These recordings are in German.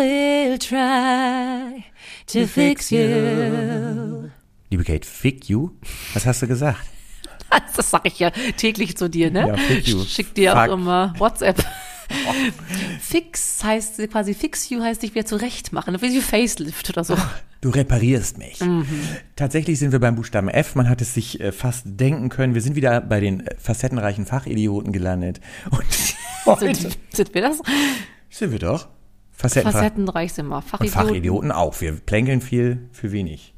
will try to fix you. Liebe Kate, fick you? Was hast du gesagt? Das sag ich ja täglich zu dir, ne? Ja, fick you. Ich Schick dir Fuck. auch immer WhatsApp. Fix heißt quasi fix you heißt dich wieder zurecht machen, wie Facelift oder so. Du reparierst mich. Tatsächlich sind wir beim Buchstaben F. Man hat es sich äh, fast denken können. Wir sind wieder bei den äh, facettenreichen Fachidioten gelandet. Und Sind, sind wir das? sind wir doch. Facettenreich. Facettenreich sind wir. Und Fachidioten. Fachidioten auch. Wir plänkeln viel für wenig.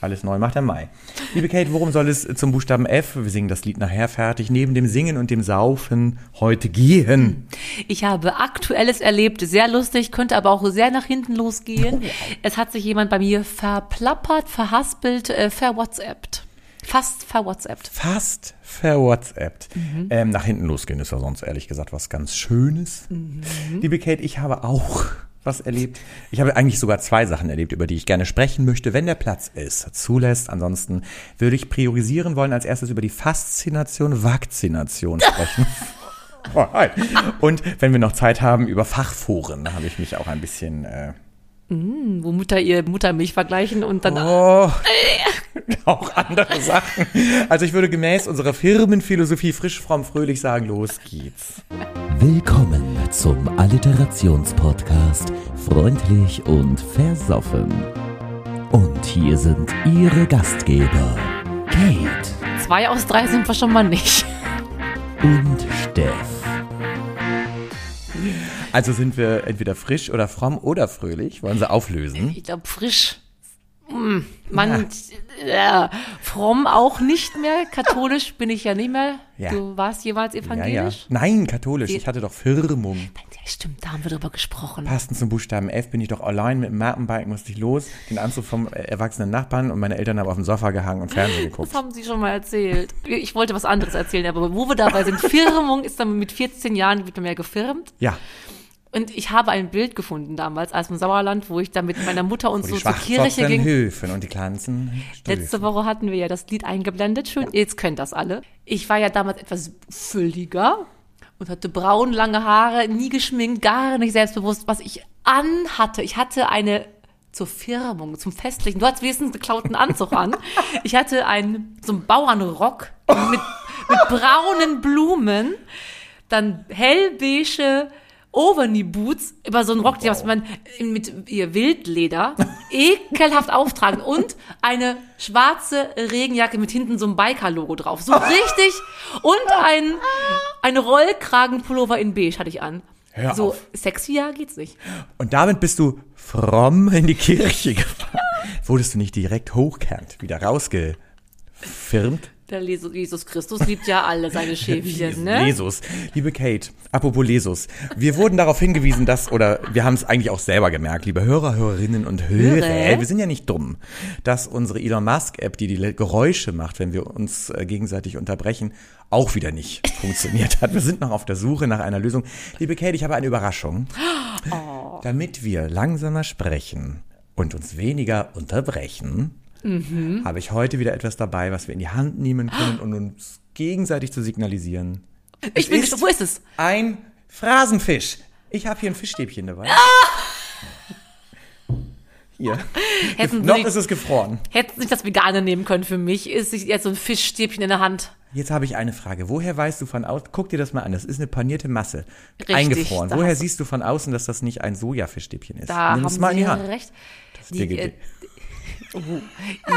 Alles neu macht der Mai. Liebe Kate, worum soll es zum Buchstaben F? Wir singen das Lied nachher fertig. Neben dem Singen und dem Saufen heute gehen. Ich habe Aktuelles erlebt, sehr lustig, könnte aber auch sehr nach hinten losgehen. Es hat sich jemand bei mir verplappert, verhaspelt, äh, verwhatsappt. Fast verwhatsappt. Fast verwhatsappt. Ähm, nach hinten losgehen ist ja sonst ehrlich gesagt was ganz Schönes. Liebe Kate, ich habe auch was erlebt. Ich habe eigentlich sogar zwei Sachen erlebt, über die ich gerne sprechen möchte, wenn der Platz es zulässt. Ansonsten würde ich priorisieren wollen, als erstes über die Faszination, Vakzination sprechen. Oh, hi. Und wenn wir noch Zeit haben, über Fachforen, da habe ich mich auch ein bisschen äh, Wo Mutter ihr Muttermilch vergleichen und dann Oh, auch andere Sachen. Also ich würde gemäß unserer Firmenphilosophie frisch, fromm, fröhlich sagen, los geht's. Willkommen zum Alliterationspodcast Freundlich und Versoffen. Und hier sind Ihre Gastgeber Kate zwei aus drei sind wir schon mal nicht. und Steff. Also sind wir entweder frisch oder fromm oder fröhlich. Wollen sie auflösen? Ich glaube frisch. Mm, Man, ja. fromm auch nicht mehr. Katholisch bin ich ja nicht mehr. Ja. Du warst jemals Ja, ja. evangelisch? Nein, katholisch. Ich hatte doch Firmung. Ja, stimmt, da haben wir drüber gesprochen. Passend zum Buchstaben F bin ich doch allein mit dem Mountainbike, musste ich los, den Anzug vom äh, erwachsenen Nachbarn und meine Eltern haben auf dem Sofa gehangen und Fernsehen geguckt. Das haben Sie schon mal erzählt. Ich wollte was anderes erzählen, aber wo wir dabei sind, Firmung ist dann mit 14 Jahren wird man mehr gefirmt. Ja, Und ich habe ein Bild gefunden damals aus dem Sauerland, wo ich da mit meiner Mutter und so zur Kirche ging. Höfen und die Klanzen. Letzte Woche hatten wir ja das Lied eingeblendet. Schön, jetzt könnt das alle. Ich war ja damals etwas fülliger und hatte braun, lange Haare, nie geschminkt, gar nicht selbstbewusst, was ich anhatte. Ich hatte eine zur Firmung, zum Festlichen. Du hattest wenigstens einen geklauten Anzug an. Ich hatte einen, so einen Bauernrock mit, mit braunen Blumen, dann hellbeige Overknee-Boots über so einen Rock, die was man mit ihr Wildleder ekelhaft auftragen und eine schwarze Regenjacke mit hinten so einem Biker-Logo drauf. So richtig. Und ein, ein Rollkragenpullover in beige hatte ich an. Hör so auf. sexier geht's nicht. Und damit bist du fromm in die Kirche gefahren. Wurdest du nicht direkt hochkant wieder rausgefirmt? Der Jesus, Christus liebt ja alle seine Schäfchen, ne? Jesus. Liebe Kate, apropos Jesus. Wir wurden darauf hingewiesen, dass, oder wir haben es eigentlich auch selber gemerkt, liebe Hörer, Hörerinnen und Hörer, Hörer. wir sind ja nicht dumm, dass unsere Elon Musk App, die die Geräusche macht, wenn wir uns äh, gegenseitig unterbrechen, auch wieder nicht funktioniert hat. Wir sind noch auf der Suche nach einer Lösung. Liebe Kate, ich habe eine Überraschung. Oh. Damit wir langsamer sprechen und uns weniger unterbrechen, Mhm. habe ich heute wieder etwas dabei, was wir in die Hand nehmen können, um uns gegenseitig zu signalisieren. Ich bin ist-. Wo ist es? Ein Phrasenfisch. Ich habe hier ein Fischstäbchen dabei. Hier. Hätten Sie Noch ist es gefroren. Hätten Sie nicht das Vegane nehmen können für mich? Ist jetzt so ein Fischstäbchen in der Hand. Jetzt habe ich eine Frage. Woher weißt du von außen, guck dir das mal an, das ist eine panierte Masse. Richtig, eingefroren. Woher siehst du von außen, dass das nicht ein Sojafischstäbchen ist? Da Nimm haben es mal in die Sie Hand. recht. ist dir gegeben. Uh,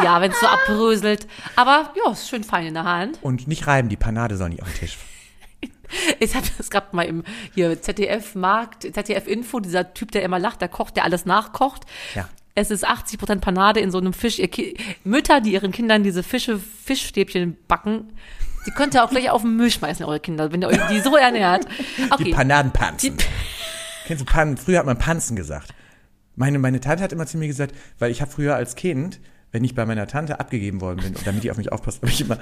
ja, wenn es so abbröselt. Aber ja, ist schön fein in der Hand. Und nicht reiben, die Panade soll nicht auf den Tisch. Es, hat, es gab mal im hier ZDF-Markt, ZDF-Info, dieser Typ, der immer lacht, der kocht, der alles nachkocht. Ja. Es ist 80% Panade in so einem Fisch. Ihr Ki Mütter, die ihren Kindern diese Fische, Fischstäbchen backen, die könnt ihr auch gleich auf den Müll schmeißen, eure Kinder, wenn ihr euch die so ernährt. Die Okay. Panadenpanzen. Kennst du Pan Früher hat man Panzen gesagt. Meine, meine Tante hat immer zu mir gesagt, weil ich habe früher als Kind, wenn ich bei meiner Tante abgegeben worden bin und damit die auf mich aufpasst, habe ich immer,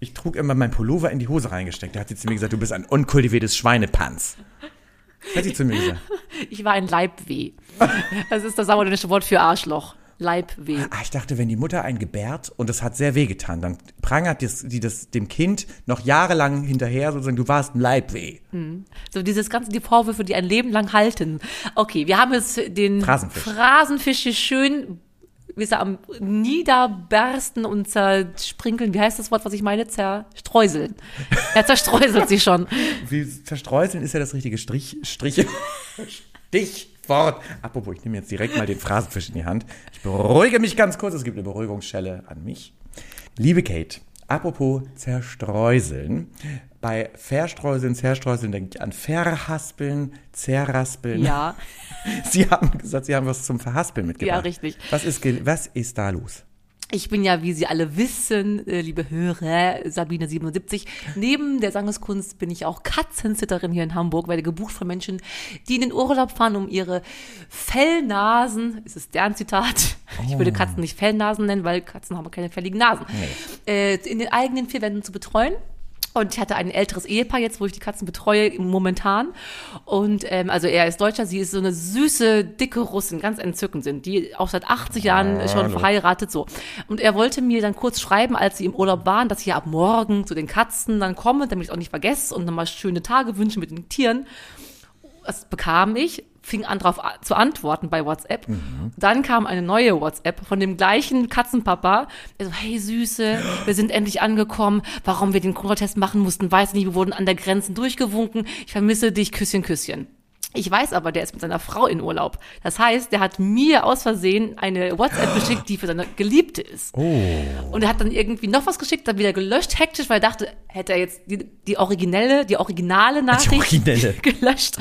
ich trug immer mein Pullover in die Hose reingesteckt. Da hat sie zu mir gesagt, du bist ein unkultiviertes Schweinepanz. Hat sie zu mir gesagt. Ich war ein Leibweh. Das ist das sauerländische Wort für Arschloch. Leibweh. Ah, ich dachte, wenn die Mutter einen gebärt und es hat sehr wehgetan, dann prangert das, die das dem Kind noch jahrelang hinterher, sozusagen, du warst ein Leibweh. So dieses ganze, die Vorwürfe, die ein Leben lang halten. Okay, wir haben jetzt den Phrasenfisch. Phrasenfisch hier schön, wie er, am Niederbersten und zersprinkeln. Wie heißt das Wort, was ich meine? Zerstreuseln. Er zerstreuselt sich schon. Wie zerstreuseln ist ja das richtige Strich, Striche. Stichwort. Apropos, ich nehme jetzt direkt mal den Phrasenfisch in die Hand. Ich beruhige mich ganz kurz. Es gibt eine Beruhigungsschelle an mich. Liebe Kate, apropos zerstreuseln. Bei verstreuseln, zerstreuseln denke ich an verhaspeln, zerraspeln. Ja, Sie haben gesagt, Sie haben was zum Verhaspeln mitgebracht. Ja, richtig. Was ist, was ist da los? Ich bin ja, wie Sie alle wissen, äh, liebe Hörer, Sabine77. Neben der Sangeskunst bin ich auch Katzensitterin hier in Hamburg, werde gebucht von Menschen, die in den Urlaub fahren, um ihre Fellnasen, ist es deren Zitat? Ich Oh. würde Katzen nicht Fellnasen nennen, weil Katzen haben keine fälligen Nasen. Äh, in den eigenen vier Wänden zu betreuen. Und ich hatte ein älteres Ehepaar jetzt, wo ich die Katzen betreue, momentan. Und ähm, also er ist Deutscher, sie ist so eine süße, dicke Russin, ganz entzückend sind, die auch seit 80 Jahren schon verheiratet so. Und er wollte mir dann kurz schreiben, als sie im Urlaub waren, dass ich ja ab morgen zu den Katzen dann komme, damit ich es auch nicht vergesse und nochmal schöne Tage wünsche mit den Tieren. Das bekam ich, fing an drauf a- zu antworten bei WhatsApp. Dann kam eine neue WhatsApp von dem gleichen Katzenpapa. Er so, hey Süße, wir sind endlich angekommen. Warum wir den Corona-Test machen mussten, weiß nicht. Wir wurden an der Grenze durchgewunken. Ich vermisse dich, Küsschen, Küsschen. Ich weiß aber, der ist mit seiner Frau in Urlaub. Das heißt, der hat mir aus Versehen eine WhatsApp geschickt, die für seine Geliebte ist. Oh. Und er hat dann irgendwie noch was geschickt, dann wieder gelöscht, hektisch, weil er dachte, hätte er jetzt die, die originelle, die originale Nachricht originelle. gelöscht.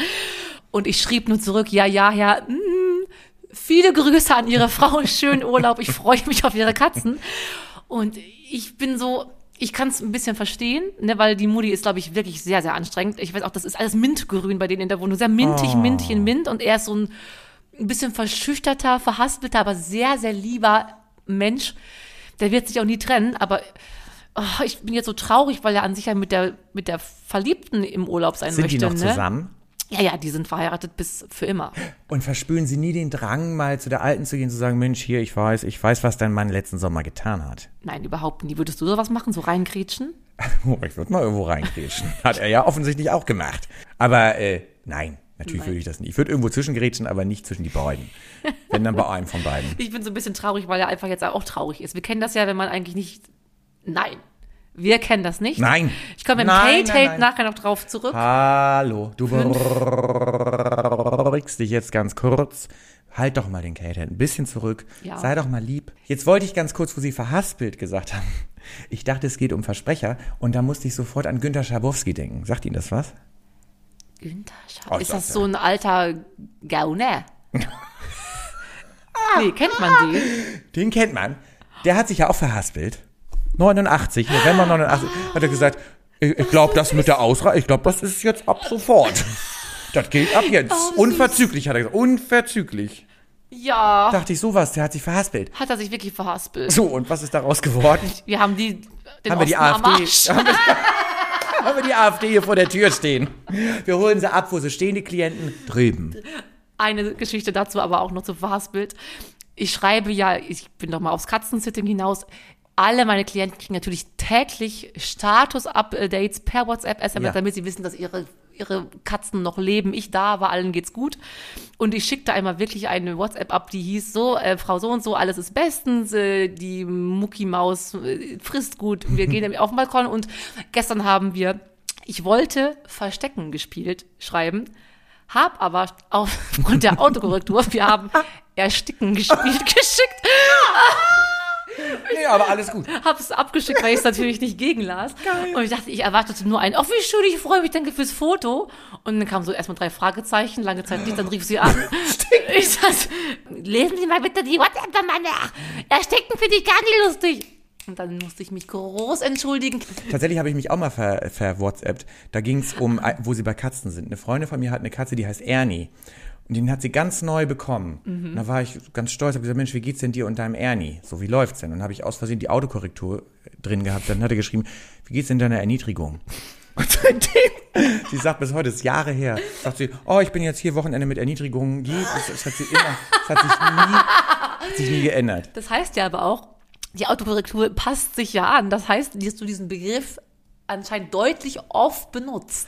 Und ich schrieb nur zurück, ja, ja, ja, mm, viele Grüße an Ihre Frau, schönen Urlaub, ich freue mich auf Ihre Katzen. Und ich bin so, ich kann es ein bisschen verstehen, ne, weil die Mutti ist, glaube ich, wirklich sehr, sehr anstrengend. Ich weiß auch, das ist alles Mintgrün bei denen in der Wohnung, sehr mintig, mintig in Mint. Und er ist so ein, ein bisschen verschüchterter, verhaspelter, aber sehr, sehr lieber Mensch. Der wird sich auch nie trennen, aber oh, ich bin jetzt so traurig, weil er an sich ja mit der, mit der Verliebten im Urlaub sein Sind möchte. die noch ne? zusammen? Ja, ja, die sind verheiratet bis für immer. Und verspüren Sie nie den Drang, mal zu der Alten zu gehen, zu sagen, Mensch, hier, ich weiß, ich weiß, was dein Mann letzten Sommer getan hat. Nein, überhaupt nie. Würdest du sowas machen, so reingrätschen? Oh, ich würde mal irgendwo reingrätschen. Hat er ja offensichtlich auch gemacht. Aber äh, nein, natürlich würde ich das nicht. Ich würde irgendwo zwischengrätschen, aber nicht zwischen die beiden. Wenn dann bei einem von beiden. Ich bin so ein bisschen traurig, weil er einfach jetzt auch traurig ist. Wir kennen das ja, wenn man eigentlich nicht. Nein. Wir kennen das nicht. Nein. Ich komme im nein. nachher noch drauf zurück. Hallo, du beruhigst dich jetzt ganz kurz. Halt doch mal den Kate ein bisschen zurück. Ja. Sei doch mal lieb. Jetzt wollte ich ganz kurz, wo Sie verhaspelt gesagt haben. Ich dachte, es geht um Versprecher und da musste ich sofort an Günter Schabowski denken. Sagt Ihnen das was? Günther Schaaf. Oh, ist das so ein alter Gauner? nee, kennt man den? Den kennt man. Der hat sich ja auch verhaspelt. 89, November 89, hat er gesagt, ich, ich glaube, das mit der Ausreise, ich glaube, das ist jetzt ab sofort. Das geht ab jetzt. Oh, Unverzüglich, hat er gesagt. Unverzüglich. Ja. Dachte ich, sowas, der hat sich verhaspelt. Hat er sich wirklich verhaspelt. So, und was ist daraus geworden? Wir haben die. Den Haben wir die Osten AfD? Haben wir, haben wir die AfD hier vor der Tür stehen? Wir holen sie ab, wo sie stehen, die Klienten? Drüben. eine Geschichte dazu, aber auch noch zu Verhaspelt. Ich schreibe ja, ich bin doch mal aufs Katzensitting hinaus. Alle meine Klienten kriegen natürlich täglich Status-Updates per WhatsApp, SMS, Ja. damit sie wissen, dass ihre, ihre Katzen noch leben. Ich da war, allen geht's gut. Und ich schickte einmal wirklich eine WhatsApp ab, die hieß so, äh, Frau so und so, alles ist bestens, äh, die Muckimaus äh, frisst gut, wir gehen nämlich auf den Balkon und gestern haben wir, ich wollte Verstecken gespielt schreiben, hab aber aufgrund der Autokorrektur, wir haben Ersticken gespielt, geschickt, Nee, aber alles gut. hab's abgeschickt, weil ich es natürlich nicht gegenlas. Und ich dachte, ich erwartete nur ein, oh wie schön, ich freue mich, danke fürs Foto. Und dann kamen so erstmal drei Fragezeichen, lange Zeit nicht, dann rief sie an. ich sagte, lesen Sie mal bitte die WhatsApp-Nummer nach. Ersticken finde ich gar nicht lustig. Und dann musste ich mich groß entschuldigen. Tatsächlich habe ich mich auch mal ver, ver. Da ging es um, wo sie bei Katzen sind. Eine Freundin von mir hat eine Katze, die heißt Ernie. Und den hat sie ganz neu bekommen. Und da war ich ganz stolz, habe gesagt, Mensch, wie geht's denn dir und deinem Ernie? So, wie läuft's denn? Und dann habe ich aus Versehen die Autokorrektur drin gehabt. Dann hat er geschrieben, wie geht's denn deiner Erniedrigung? Und seitdem, sie sagt bis heute, ist Jahre her, sagt sie, oh, ich bin jetzt hier Wochenende mit Erniedrigung. Je- Das, das hat sie immer, das hat sich Hat sich nie geändert. Das heißt ja aber auch, die Autokorrektur passt sich ja an. Das heißt, dass du diesen Begriff anscheinend deutlich oft benutzt.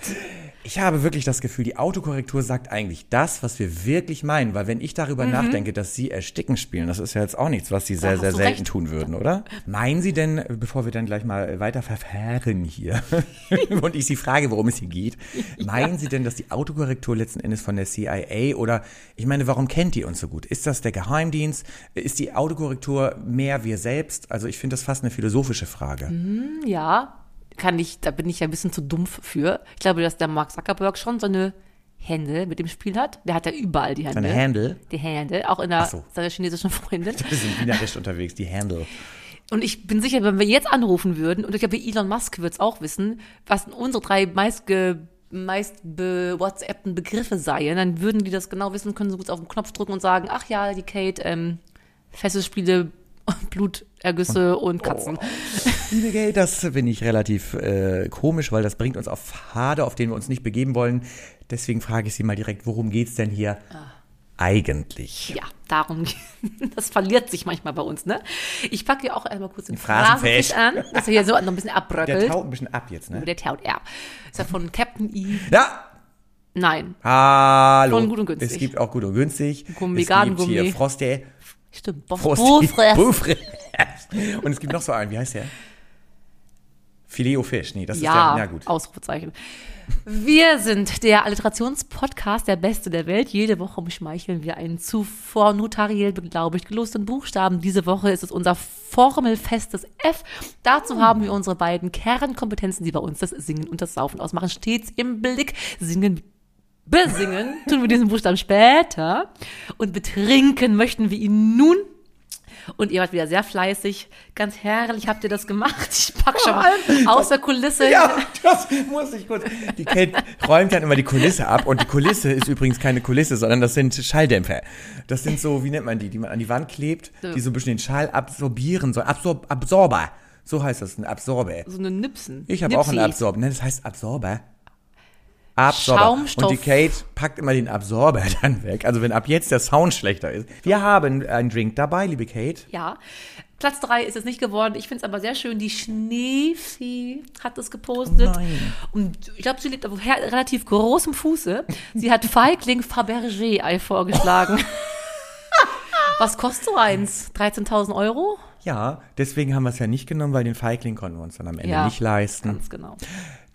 Ich habe wirklich das Gefühl, die Autokorrektur sagt eigentlich das, was wir wirklich meinen. Weil wenn ich darüber nachdenke, dass Sie Ersticken spielen, das ist ja jetzt auch nichts, was Sie sehr, sehr selten recht. tun würden, oder? Meinen Sie denn, bevor wir dann gleich mal weiter verfahren hier und ich Sie frage, worum es hier geht, meinen Sie denn, dass die Autokorrektur letzten Endes von der CIA oder, ich meine, warum kennt die uns so gut? Ist das der Geheimdienst? Ist die Autokorrektur mehr wir selbst? Also ich finde das fast eine philosophische Frage. Ja, kann ich, da bin ich ja ein bisschen zu dumpf für. Ich glaube, dass der Mark Zuckerberg schon so eine Hände mit dem Spiel hat. Der hat ja überall die Hände. Seine Handle? Die Hände, auch in der, so. seiner chinesischen Freundin. Wir sind wienerisch unterwegs, die Handle. Und ich bin sicher, wenn wir jetzt anrufen würden, und ich glaube, Elon Musk wird es auch wissen, was unsere drei meistge meist be WhatsAppten Begriffe seien, dann würden die das genau wissen, können so gut auf den Knopf drücken und sagen, ach ja, die Kate, ähm, Fesselspiele, Blutergüsse und, Katzen. Liebe Gay, das finde ich relativ äh, komisch, weil das bringt uns auf Pfade, auf denen wir uns nicht begeben wollen. Deswegen frage ich Sie mal direkt, worum geht's denn hier eigentlich? Ja, darum, das verliert sich manchmal bei uns, ne? Ich packe hier auch einmal kurz den Phrasenfisch. An, dass er hier so noch ein bisschen Der abbröckelt. taut ein bisschen ab jetzt, ne? Der taut er. Ist ja von Captain E. Ja, Nein, hallo. Von gut und günstig. Es gibt auch gut und günstig. Gummi, es gibt Gardengummi. hier Frosty. stimmt. Boss Frosty. Und es gibt noch so einen, wie heißt der? Fileo Fisch. Nee, das Ja, ist der, ja gut. Ausrufezeichen. Wir sind der Alliterationspodcast, der beste der Welt. Jede Woche umschmeicheln wir einen zuvor notariell beglaubigt gelosten Buchstaben. Diese Woche ist es unser formelfestes F. Dazu haben wir unsere beiden Kernkompetenzen, die bei uns das Singen und das Saufen ausmachen, stets im Blick. Singen Besingen tun wir diesen Buchstaben später und betrinken möchten wir ihn nun. Und ihr wart wieder sehr fleißig. Ganz herrlich habt ihr das gemacht. Ich pack schon mal aus der Kulisse. Ja, das muss ich kurz. Die Kate räumt dann immer die Kulisse ab und die Kulisse ist übrigens keine Kulisse, sondern das sind Schalldämpfer. Das sind so, wie nennt man die, die man an die Wand klebt, die so ein bisschen den Schall absorbieren sollen. Absor Absorber. So heißt das, ein Absorber. So eine Nipsen. Ich habe auch einen. Absorber. Ne, das heißt Absorber. Absorber. Und die Kate packt immer den Absorber dann weg. Also wenn ab jetzt der Sound schlechter ist. Wir haben einen Drink dabei, liebe Kate. Ja. Platz drei ist es nicht geworden. Ich finde es aber sehr schön. Die Schneefee hat es gepostet. Oh. Und ich glaube, sie liegt auf relativ großem Fuße. Sie hat Feigling Fabergé-Ei vorgeschlagen. Was kostet so eins? 13.000 Euro? Ja, deswegen haben wir es ja nicht genommen, weil den Feigling konnten wir uns dann am Ende Ja. nicht leisten. Ganz genau.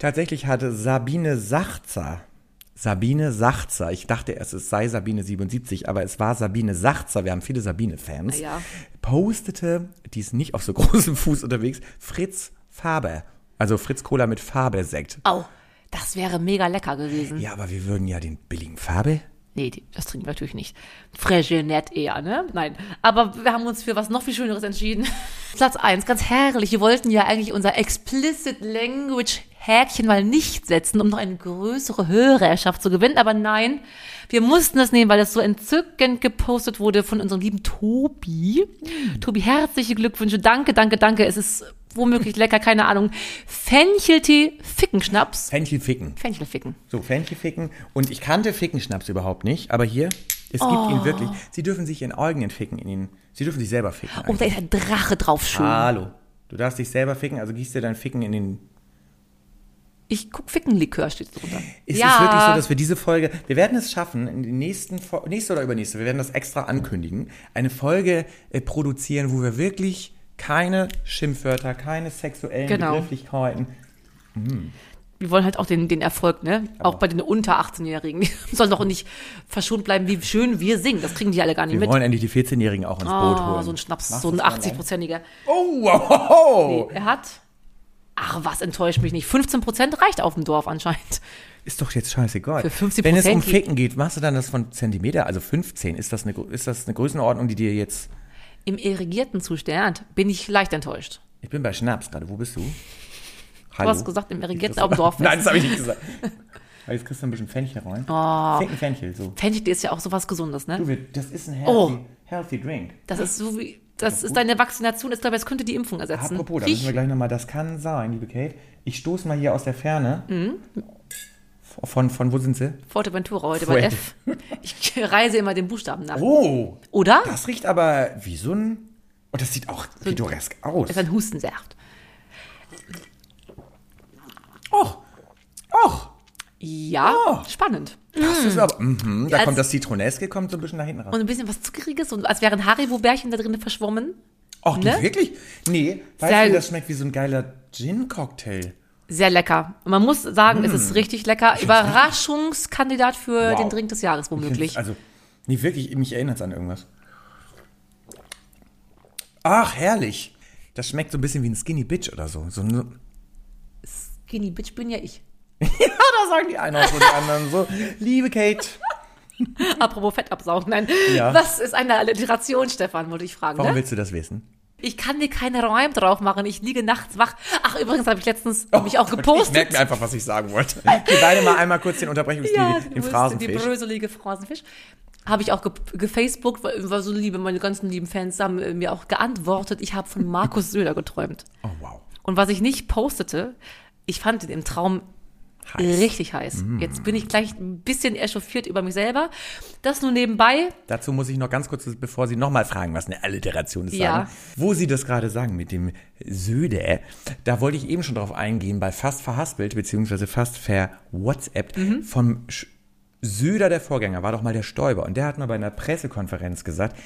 Tatsächlich hatte Sabine Sachzer, Sabine Sachzer, ich dachte erst, es sei Sabine 77, aber es war Sabine Sachzer, wir haben viele Sabine-Fans, Ja. postete, die ist nicht auf so großem Fuß unterwegs, Fritz Faber. Also Fritz Cola mit Faber-Sekt. Au, das wäre mega lecker gewesen. Ja, aber wir würden ja den billigen Faber. Nee, das trinken wir natürlich nicht. Fregenet eher, ne? Nein. Aber wir haben uns für was noch viel Schöneres entschieden. Platz eins, ganz herrlich. Wir wollten ja eigentlich unser Explicit Language Häkchen mal nicht setzen, um noch eine größere Hörerschaft zu gewinnen. Aber nein, wir mussten das nehmen, weil das so entzückend gepostet wurde von unserem lieben Tobi. Tobi, herzliche Glückwünsche. Danke, danke, danke. Es ist womöglich lecker, keine Ahnung. Fencheltee, Fickenschnaps. Fenchel ficken. Fenchelficken. So, Fenchel ficken. Und ich kannte Fickenschnaps überhaupt nicht, aber hier, es gibt Oh. ihn wirklich. Sie dürfen sich ihren eigenen ficken in ihn. Sie dürfen sich selber ficken. Und da ist ein Drache drauf schön. Hallo. Du darfst dich selber ficken, also gießt dir dein Ficken in den. Ich guck Fickenlikör steht drunter. Ist es wirklich so, dass wir diese Folge, wir werden es schaffen, in den nächsten, nächste oder übernächste, wir werden das extra ankündigen, eine Folge äh, produzieren, wo wir wirklich keine Schimpfwörter, keine sexuellen Genau. Begrifflichkeiten. wir wollen halt auch den, den Erfolg, ne? Auch bei den unter 18-Jährigen. Die sollen doch nicht verschont bleiben, wie schön wir singen. Das kriegen die alle gar nicht Wir mit. wollen endlich die 14-Jährigen auch ins Boot Oh, holen. so ein Schnaps, Machst so ein du's mal, ey? 80-prozentiger. Oh, wow, wow. Er hat, ach, was enttäuscht mich nicht. 15 Prozent reicht auf dem Dorf anscheinend. Ist doch jetzt scheißegal. Für 50% Wenn es um Ficken geht, machst du dann das von Zentimeter, also 15, ist das eine, ist das eine Größenordnung, die dir jetzt, Im irrigierten Zustand bin ich leicht enttäuscht. ich bin bei Schnaps gerade, wo bist du? Du hast gesagt, im irrigierten auf dem Dorf. Nein, das habe ich nicht gesagt. Aber Jetzt kriegst du ein bisschen Fenchel rein. Oh. Ficken Fenchel, so. Fenchel ist ja auch sowas Gesundes, ne? Du, das ist ein healthy, Oh. healthy drink. Das ist so wie, das ist deine Vaccination. Ich glaube, es könnte die Impfung ersetzen. Apropos, da müssen wir gleich nochmal, das kann sein, liebe Kate. Ich stoße mal hier aus der Ferne. Mhm. Von, von wo sind sie? Forteventura heute bei Fuerte. F. Ich reise immer den Buchstaben nach. Oh, Oder? das riecht aber wie so ein. Und das sieht auch pittoresk aus. Das ist ein Hustensaft. Och, och, Ja, Oh. spannend. das ist aber. Mhm, da Als- kommt das Zitroneske, kommt so ein bisschen nach hinten raus. Und ein bisschen was Zuckeriges, und als wären Haribo-Bärchen da drin verschwommen. Och, ne? wirklich? Nee, weißt Sehr du, das schmeckt wie so ein geiler Gin-Cocktail. Sehr lecker. Man muss sagen, es ist richtig lecker. Überraschungskandidat für Wow. den Drink des Jahres womöglich. Also, nee, wirklich, mich erinnert es an irgendwas. Ach, herrlich. Das schmeckt so ein bisschen wie ein Skinny Bitch oder so. so Skinny Bitch bin ja ich. ja, da sagen die einen auch so, die anderen so. Liebe Kate, Apropos Fett absaugen. Nein. Ja. Was ist eine Alliteration, Stefan, wollte ich fragen. warum Ne? willst du das wissen? Ich kann dir keine Reim drauf machen. Ich liege nachts wach. Ach, übrigens habe ich letztens mich auch Oh, Ich gepostet. merke mir einfach, was ich sagen wollte. Wir beide mal einmal kurz den Unterbrechungslied, ja, den bist die Phrasenfisch. bröselige Phrasenfisch. Habe ich auch ge gefacebookt, weil war so liebe, meine ganzen lieben Fans haben äh, mir auch geantwortet. Ich habe von Markus Söder geträumt. Oh, wow. Und was ich nicht postete, ich fand ihn im Traum Heiß. richtig heiß. Mm. Jetzt bin ich gleich ein bisschen echauffiert über mich selber. Das nur nebenbei. Dazu muss ich noch ganz kurz, bevor Sie nochmal fragen, was eine Alliteration ist, Ja. sagen. Wo Sie das gerade sagen mit dem Söde, da wollte ich eben schon drauf eingehen, bei fast verhaspelt, beziehungsweise fast ver WhatsApp Mhm. vom Söder, der Vorgänger, war doch mal der Stoiber. Und der hat mal bei einer Pressekonferenz gesagt,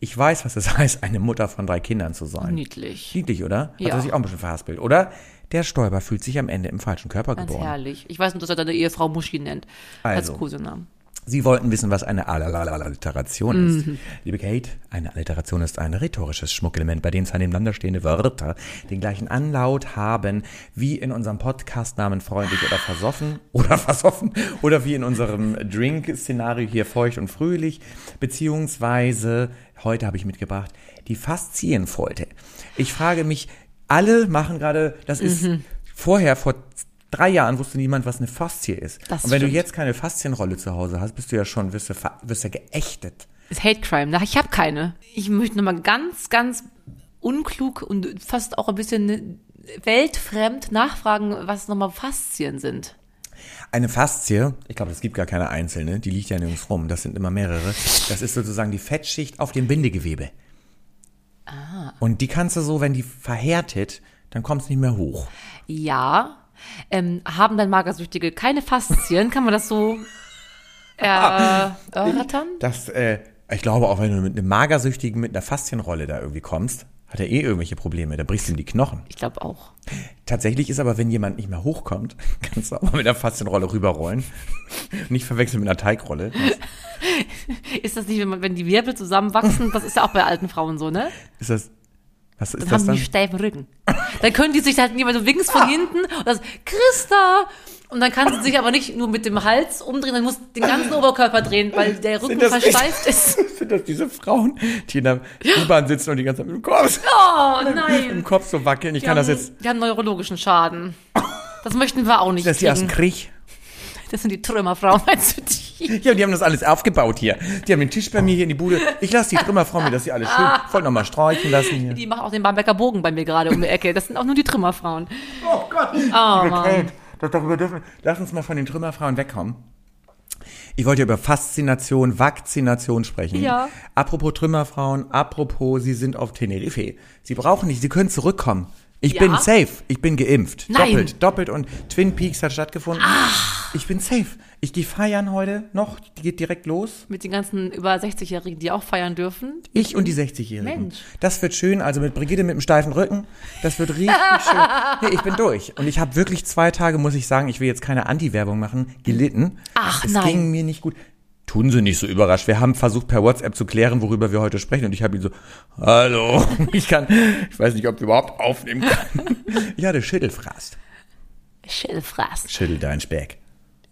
ich weiß, was es heißt, eine Mutter von drei Kindern zu sein. Niedlich. Niedlich, oder? Hat Ja. er sich auch ein bisschen verhaspelt, oder? Der Stoiber fühlt sich am Ende im falschen Körper Ganz geboren. herrlich. Ich weiß nur, dass er deine Ehefrau Muschi nennt. Also. Als Kosenamen. Sie wollten wissen, was eine Alliteration ist. Mhm. Liebe Kate, eine Alliteration ist ein rhetorisches Schmuckelement, bei dem zwei nebeneinander stehende Wörter den gleichen Anlaut haben, wie in unserem Podcastnamen freundlich oder versoffen oder versoffen oder wie in unserem Drink-Szenario hier feucht und fröhlich, beziehungsweise, heute habe ich mitgebracht, die Faszienfolte. Ich frage mich, alle machen gerade, das ist Mhm. vorher, vor drei Jahren wusste niemand, was eine Faszie ist. Das und wenn du stimmt. jetzt keine Faszienrolle zu Hause hast, bist du ja schon, wirst du, wirst du geächtet. Ist Hate Crime. Na, Ich habe keine. Ich möchte nochmal ganz, ganz unklug und fast auch ein bisschen weltfremd nachfragen, was nochmal Faszien sind. Eine Faszie, ich glaube, es gibt gar keine einzelne, die liegt ja nirgends rum, das sind immer mehrere. Das ist sozusagen die Fettschicht auf dem Bindegewebe. Ah. Und die kannst du so, wenn die verhärtet, dann kommt es nicht mehr hoch. Ja. Ähm, haben dann Magersüchtige keine Faszien? Kann man das so äh, erörtern? Das, äh, ich glaube auch, wenn du mit einem Magersüchtigen mit einer Faszienrolle da irgendwie kommst, hat er eh irgendwelche Probleme, da brichst du ihm die Knochen. Ich glaube auch. Tatsächlich ist aber, wenn jemand nicht mehr hochkommt, kannst du auch mal mit einer Faszienrolle rüberrollen. Nicht verwechseln mit einer Teigrolle. Ist das nicht, wenn die Wirbel zusammenwachsen? Das ist ja auch bei alten Frauen so, ne? Ist das, was ist Dann das haben dann? die steifen Rücken. Dann können die sich halt niemand, du winkst von hinten und das, Christa! Und dann kann sie sich aber nicht nur mit dem Hals umdrehen, dann muss den ganzen Oberkörper drehen, weil der Rücken das versteift ist. Sind das diese Frauen, die in der U-Bahn sitzen und die ganze Zeit mit dem Kopf, Oh nein! Kopf so wackeln? Ich Die kann haben, das jetzt. die haben neurologischen Schaden. Das möchten wir auch nicht Das ist die aus dem. Krieg. Das sind die Trümmerfrauen, meinst du die? Ja, die haben das alles aufgebaut hier. Die haben den Tisch bei mir hier in die Bude. Ich lasse die Trümmerfrau mir das hier alles schön. Ich wollte nochmal streichen lassen hier. Die machen auch den Bamberger Bogen bei mir gerade um die Ecke. Das sind auch nur die Trümmerfrauen. Oh Gott. Oh Mann. Das, darüber dürfen, lass uns mal von den Trümmerfrauen wegkommen. Ich wollte über Faszination, Vakzination sprechen. Ja. Apropos Trümmerfrauen, apropos, sie sind auf Teneriffe. Sie brauchen nicht, sie können zurückkommen. Ich Ja? bin safe. Ich bin geimpft. Nein. Doppelt, doppelt und Twin Peaks hat stattgefunden. Ich bin safe. Ich gehe feiern heute noch. Die geht direkt los. Mit den ganzen über 60-Jährigen, die auch feiern dürfen. Ich und die 60-Jährigen. Mensch. Das wird schön, also mit Brigitte mit dem steifen Rücken. Das wird richtig schön. Nee, ich bin durch. Und ich habe wirklich zwei Tage, muss ich sagen, ich will jetzt keine Anti-Werbung machen, gelitten. Ach, es nein. ging mir nicht gut. Tun Sie nicht so überrascht. Wir haben versucht, per WhatsApp zu klären, worüber wir heute sprechen. Und ich habe ihn so, hallo, ich kann, ich weiß nicht, ob wir überhaupt aufnehmen können. Ich hatte Schüttelfrast. Schillfraß. Schüttel dein Speck.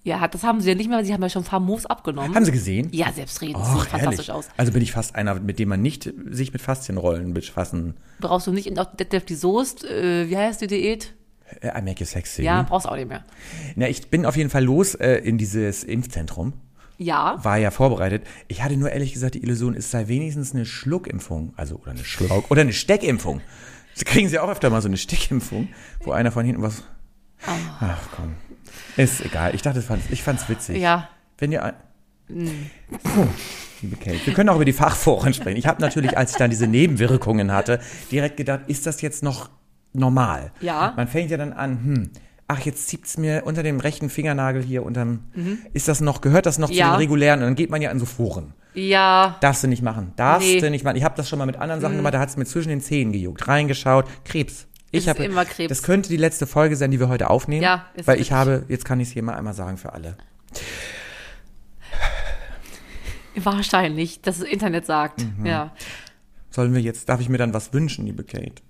Ja, das haben sie ja nicht mehr, weil sie haben ja schon famos abgenommen. Haben Sie gesehen? ja, selbstredend. Och, sieht fantastisch aus. Also bin ich fast einer, mit dem man nicht sich mit Faszienrollen befassen. Brauchst du nicht in auf Detlef die Soest, äh, wie heißt die Diät? Äh, I make you sexy. Ja, brauchst auch nicht mehr. Na, ich bin auf jeden Fall los äh, in dieses Impfzentrum. Ja, War ja vorbereitet. Ich hatte nur ehrlich gesagt die Illusion, es sei wenigstens eine Schluckimpfung. Also, oder eine Schluck, oder eine Steckimpfung. Das kriegen sie auch öfter mal so eine Steckimpfung, wo einer von hinten was. Ach komm. Ist egal. Ich dachte, ich fand's witzig. Ja. Wenn ihr. ein- So, liebe Kate, wir können auch über die Fachforen sprechen. Ich habe natürlich, als ich dann diese Nebenwirkungen hatte, direkt gedacht, ist das jetzt noch normal? Ja. Man fängt ja dann an, hm, ach, jetzt zieht's mir unter dem rechten Fingernagel hier unterm. Ist das noch, gehört das noch zu Mhm. Ja. den regulären? Und dann geht man ja an so Foren. Ja. Darfst du nicht machen. Darfst Nee. Mhm. du nicht machen. Ich habe das schon mal mit anderen Sachen gemacht, da hat's mir zwischen den Zähnen gejuckt. Reingeschaut. Krebs. Ich habe immer Krebs. Das könnte die letzte Folge sein, die wir heute aufnehmen. Ja, ist Weil ich habe, jetzt kann ich es hier mal einmal sagen für alle. Wahrscheinlich, dass das Internet sagt. Mhm. Ja. Sollen wir jetzt, darf ich mir dann was wünschen, liebe Kate?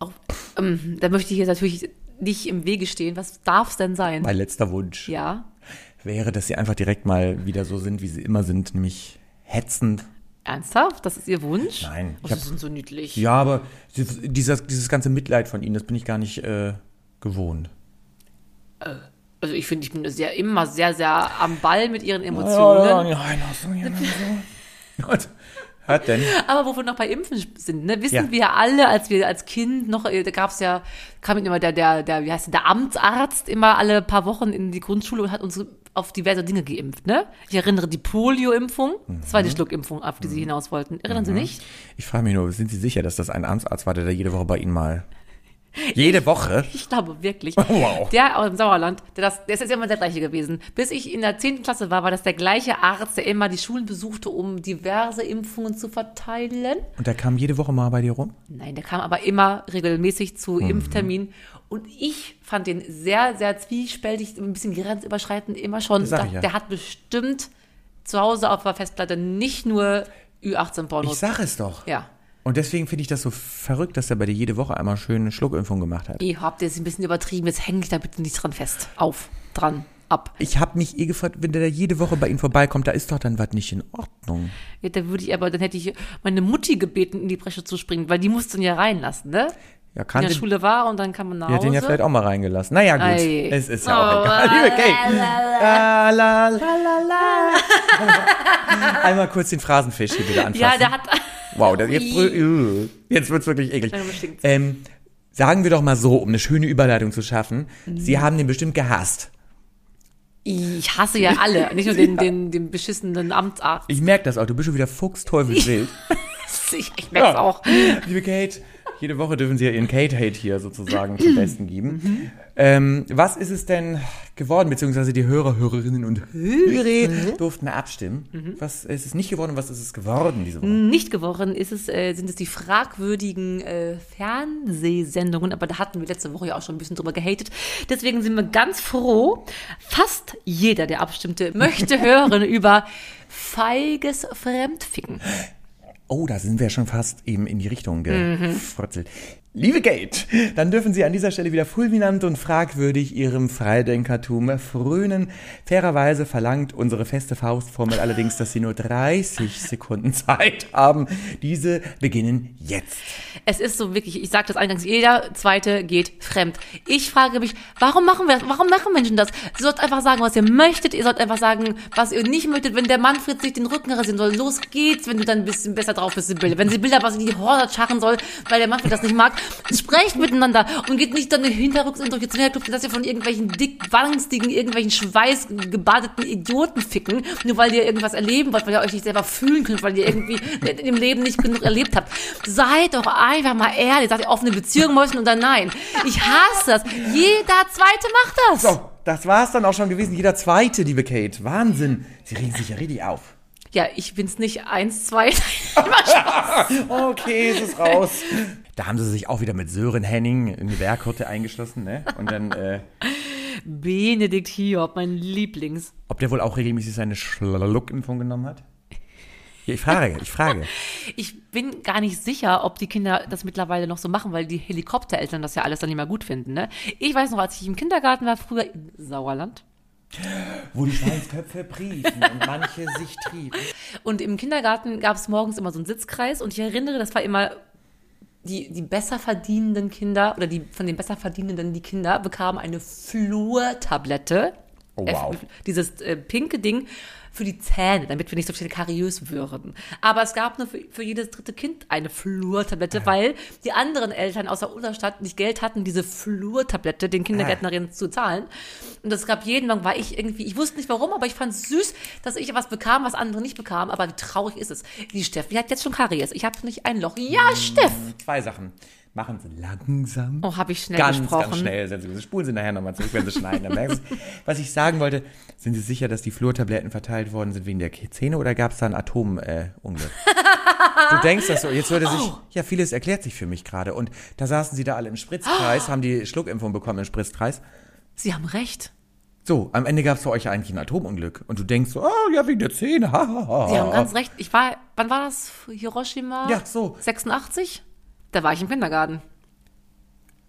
Auch, ähm, da möchte ich jetzt natürlich nicht im Wege stehen. Was darf es denn sein? Mein letzter Wunsch ja. wäre, dass sie einfach direkt mal wieder so sind, wie sie immer sind, nämlich hetzend. Ernsthaft? Das ist Ihr Wunsch? Nein, Oh, ich hab- Sie sind so niedlich. Ja, aber dieses, dieses, ganze Mitleid von ihnen, das bin ich gar nicht äh, gewohnt. Also ich finde, ich bin sehr, immer sehr, sehr am Ball mit Ihren Emotionen. du hier so. Gott, hört denn? Aber wo wir noch bei Impfen sind, ne, wissen Ja. wir ja alle, als wir als Kind noch, äh, da gab's ja, kam immer der, der, der, wie heißt der, der Amtsarzt immer alle paar Wochen in die Grundschule und hat uns auf diverse Dinge geimpft, ne? Ich erinnere die Polio-Impfung, das war die Schluckimpfung, auf die Sie hinaus wollten. Erinnern Sie nicht? Ich frage mich nur, sind Sie sicher, dass das ein Amtsarzt war, der da jede Woche bei Ihnen mal. Jede Woche? Ich glaube wirklich. Wow. Der aus dem Sauerland, der, das, der ist jetzt immer der gleiche gewesen. Bis ich in der 10. Klasse war, war das der gleiche Arzt, der immer die Schulen besuchte, um diverse Impfungen zu verteilen. Und der kam jede Woche mal bei dir rum? Nein, der kam aber immer regelmäßig zu Mhm. Impfterminen. Und ich fand den sehr, sehr zwiespältig, ein bisschen grenzüberschreitend immer schon. Da- ich ja. Der hat bestimmt zu Hause auf der Festplatte nicht nur Ich Ü18-Pornos. sag es doch. Ja. Und deswegen finde ich das so verrückt, dass er bei dir jede Woche einmal schön eine Schluckimpfung gemacht hat. Ihr habt jetzt ein bisschen übertrieben, jetzt häng ich da bitte nicht dran fest. Auf, dran, ab. Ich habe mich eh gefragt, wenn der da jede Woche bei Ihnen vorbeikommt, da ist doch dann was nicht in Ordnung. Ja, da würde ich aber, dann hätte ich meine Mutti gebeten, in die Bresche zu springen, weil die musste ihn ja reinlassen, ne? Ja, In kann der den, Schule war und dann kam man nach Hause. den ja vielleicht auch mal reingelassen. Naja, gut. Ei. Es ist ja auch Oh, egal. Liebe Kate. Einmal kurz den Phrasenfisch hier wieder anfassen. ja, der hat. Wow, das, jetzt, brü- jetzt wird's wirklich eklig. Ähm, sagen wir doch mal so, um eine schöne Überleitung zu schaffen. Mhm. Sie haben den bestimmt gehasst. Ich hasse ja alle, nicht nur den, den, den beschissenen Amtsarzt. Ich merke das auch. Du bist schon wieder fuchsteufelswild. Ich, ich merke es auch. Liebe Kate, jede Woche dürfen Sie ja Ihren Kate-Hate hier sozusagen zum Besten geben. Mhm. Ähm, was ist es denn geworden, beziehungsweise die Hörer, Hörerinnen und Hörer durften abstimmen. Mhm. Was ist es nicht geworden und was ist es geworden diese Woche? Nicht geworden ist es, äh, sind es die fragwürdigen äh, Fernsehsendungen, aber da hatten wir letzte Woche ja auch schon ein bisschen drüber gehatet. Deswegen sind wir ganz froh. Fast jeder, der abstimmte, möchte hören über feiges Fremdficken. Oh, da sind wir schon fast eben in die Richtung Mhm. Liebe Kate, dann dürfen Sie an dieser Stelle wieder fulminant und fragwürdig Ihrem Freidenkertum frönen. Fairerweise verlangt unsere feste Faustformel allerdings, dass Sie nur 30 Sekunden Zeit haben. Diese beginnen jetzt. Es ist so wirklich, ich sage das eingangs, jeder zweite geht fremd. Ich frage mich, warum machen wir das? Warum machen Menschen das? Ihr sollt einfach sagen, was ihr möchtet. Ihr sollt einfach sagen, was ihr nicht möchtet. Wenn der Manfred sich den Rücken rasieren soll, los geht's. Wenn du dann ein bisschen besser drauf bist, Sibylle. Wenn Sibylle was in die Horde scharren soll, weil der Manfred das nicht mag, sprecht miteinander und geht nicht dann hinterrücks in solche Zwingerclubs, dass ihr von irgendwelchen dickwanstigen, irgendwelchen schweißgebadeten Idioten ficken, nur weil ihr irgendwas erleben wollt, weil ihr euch nicht selber fühlen könnt, weil ihr irgendwie im Leben nicht genug erlebt habt. Seid doch einfach mal ehrlich, sagt ihr offene Beziehung möchten oder nein. Ich hasse das. Jeder Zweite macht das. So, das war's dann auch schon gewesen. Jeder zweite, liebe Kate. Wahnsinn. Sie regen sich ja richtig auf. Ja, ich bin's nicht eins, zwei. Okay, es ist raus. Da haben sie sich auch wieder mit Sören Henning in die Werkhütte eingeschlossen, ne? Und dann, äh, Benedikt Hiob, mein Lieblings. ob der wohl auch regelmäßig seine Schluckimpfung genommen hat? Ich frage, ich frage. Ich bin gar nicht sicher, ob die Kinder das mittlerweile noch so machen, weil die Helikoptereltern das ja alles dann nicht mehr gut finden. Ne? Ich weiß noch, als ich im Kindergarten war, früher in Sauerland, Wo die Schweinsköpfe priefen und manche sich trieben. Und im Kindergarten gab es morgens immer so einen Sitzkreis und ich erinnere, das war immer die, die besser verdienenden Kinder oder die von den besser verdienenden die Kinder bekamen eine Flurtablette. Oh, wow. Äh, dieses äh, pinke Ding für die Zähne, damit wir nicht so viel kariös würden. Aber es gab nur für, für jedes dritte Kind eine Flurtablette, weil die anderen Eltern aus der Unterstadt nicht Geld hatten, diese Flurtablette den Kindergärtnerinnen zu zahlen. Und es gab jeden Morgen, war ich irgendwie, ich wusste nicht warum, aber ich fand es süß, dass ich was bekam, was andere nicht bekamen. Aber wie traurig ist es? Die Steffi hat jetzt schon Karies. Ich habe nicht ein Loch. Ja, Steff! Zwei Sachen. Machen Sie langsam. Oh, habe ich schnell ganz, gesprochen. ganz schnell. Sie spulen Sie nachher nochmal zurück, wenn Sie schneiden. Was ich sagen wollte, sind Sie sicher, dass die Flurtabletten verteilt worden sind wegen der Zähne oder gab es da ein Atomunglück? Äh, du denkst das so. Jetzt würde sich, Oh. ja, vieles erklärt sich für mich gerade. Und da saßen Sie da alle im Spritzkreis, haben die Schluckimpfung bekommen im Spritzkreis. Sie haben recht. So, am Ende gab es für euch eigentlich ein Atomunglück. Und du denkst so, oh, ja, wegen der Zähne. Ha, ha, ha. Sie haben ganz recht. Ich war, wann war das? Hiroshima? Ja, so. 86? Da war ich im Kindergarten.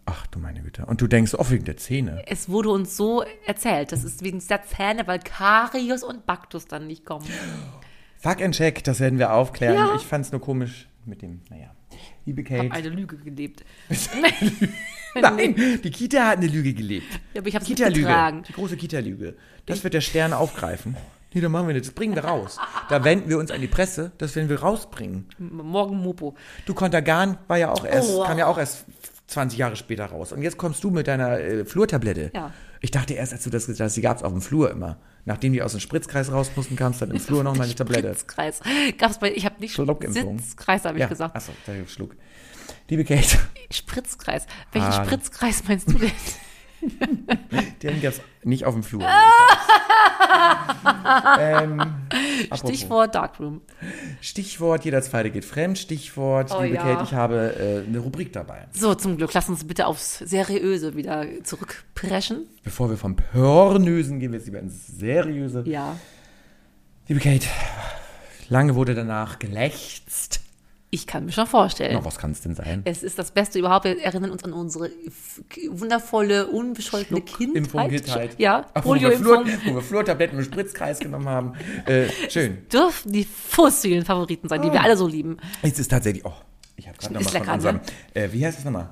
Ach du meine Güte. Und du denkst, oh, wegen der Zähne. Es wurde uns so erzählt. Das ist wegen der Zähne, weil Karius und Baktus dann nicht kommen. Fuck and check, das werden wir aufklären. Ja. Ich fand's nur komisch mit dem, naja. Liebe Ich Kate. habe eine Lüge gelebt. Nein, die Kita hat eine Lüge gelebt. Ja, aber ich habe es Kita-Lüge. mitgetragen. Die große Kita-Lüge. Das wird der Stern aufgreifen. Nee, dann machen wir das. Das bringen wir raus. Da wenden wir uns an die Presse, das werden wir rausbringen. Morgen Mopo. Du Kontergan war ja auch erst, Oh. kam ja auch erst 20 Jahre später raus. Und jetzt kommst du mit deiner äh, Flurtablette. Ja. Ich dachte erst, als du das gesagt hast, die gab's auf dem Flur immer. Nachdem die aus dem Spritzkreis raus mussten, kam es dann im Flur nochmal die Tablette. Spritzkreis. Gab's bei, ich habe nicht. Sitzkreis, habe ich ja. gesagt. Achso, da Schluck. Liebe Kate, Spritzkreis. Welchen Ah. Spritzkreis meinst du denn? den gab's nicht auf dem Flur. ähm, apropos. Stichwort Darkroom. Stichwort, jeder Zweite geht fremd. Stichwort, Oh liebe ja. Kate, ich habe äh, eine Rubrik dabei. So, zum Glück. Lass uns bitte aufs Seriöse wieder zurückpreschen. Bevor wir vom Pornösen gehen wir jetzt lieber ins Seriöse. Ja. Liebe Kate, lange wurde danach gelächzt. Ich kann mir schon vorstellen. Na, was kann es denn sein? Es ist das Beste überhaupt. Wir erinnern uns an unsere wundervolle, unbescholtene Kindheit. Kindheit. Ja, Ach, wo, wir Flur, wo wir Flurtabletten im Spritzkreis genommen haben. Äh, schön. Dürfen die fossilen Favoriten sein, die wir alle so lieben. Es ist tatsächlich, oh, ich habe gerade nochmal von lecker, unserem, ne? äh, wie heißt es nochmal?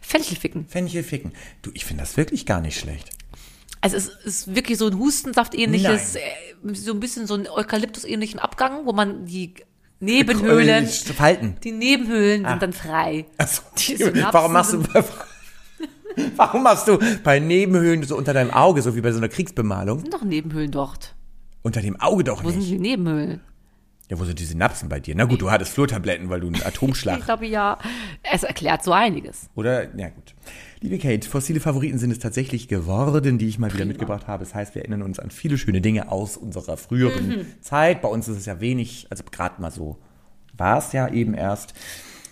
Fenchelficken. Fenchelficken. Du, ich finde das wirklich gar nicht schlecht. Also es ist wirklich so ein Hustensaft-ähnliches, äh, so ein bisschen so ein Eukalyptus-ähnlichen Abgang, wo man die Nebenhöhlen, Äh, Falten. die Nebenhöhlen Ah. sind dann frei. Die Synapsen warum machst du, sind- warum machst du bei Nebenhöhlen so unter deinem Auge, so wie bei so einer Kriegsbemalung? sind doch Nebenhöhlen dort. Unter dem Auge doch Wo sind nicht. die Nebenhöhlen? Ja, wo sind die Synapsen bei dir? Na gut, du hattest Flurtabletten, weil du einen Ich Atomschlag. glaube ja. Es erklärt so einiges. Oder, na gut. Liebe Kate, fossile Favoriten sind es tatsächlich geworden, die ich mal wieder mitgebracht habe. Das heißt, wir erinnern uns an viele schöne Dinge aus unserer früheren Mhm. Zeit. Bei uns ist es ja wenig, also gerade mal so war es ja eben erst.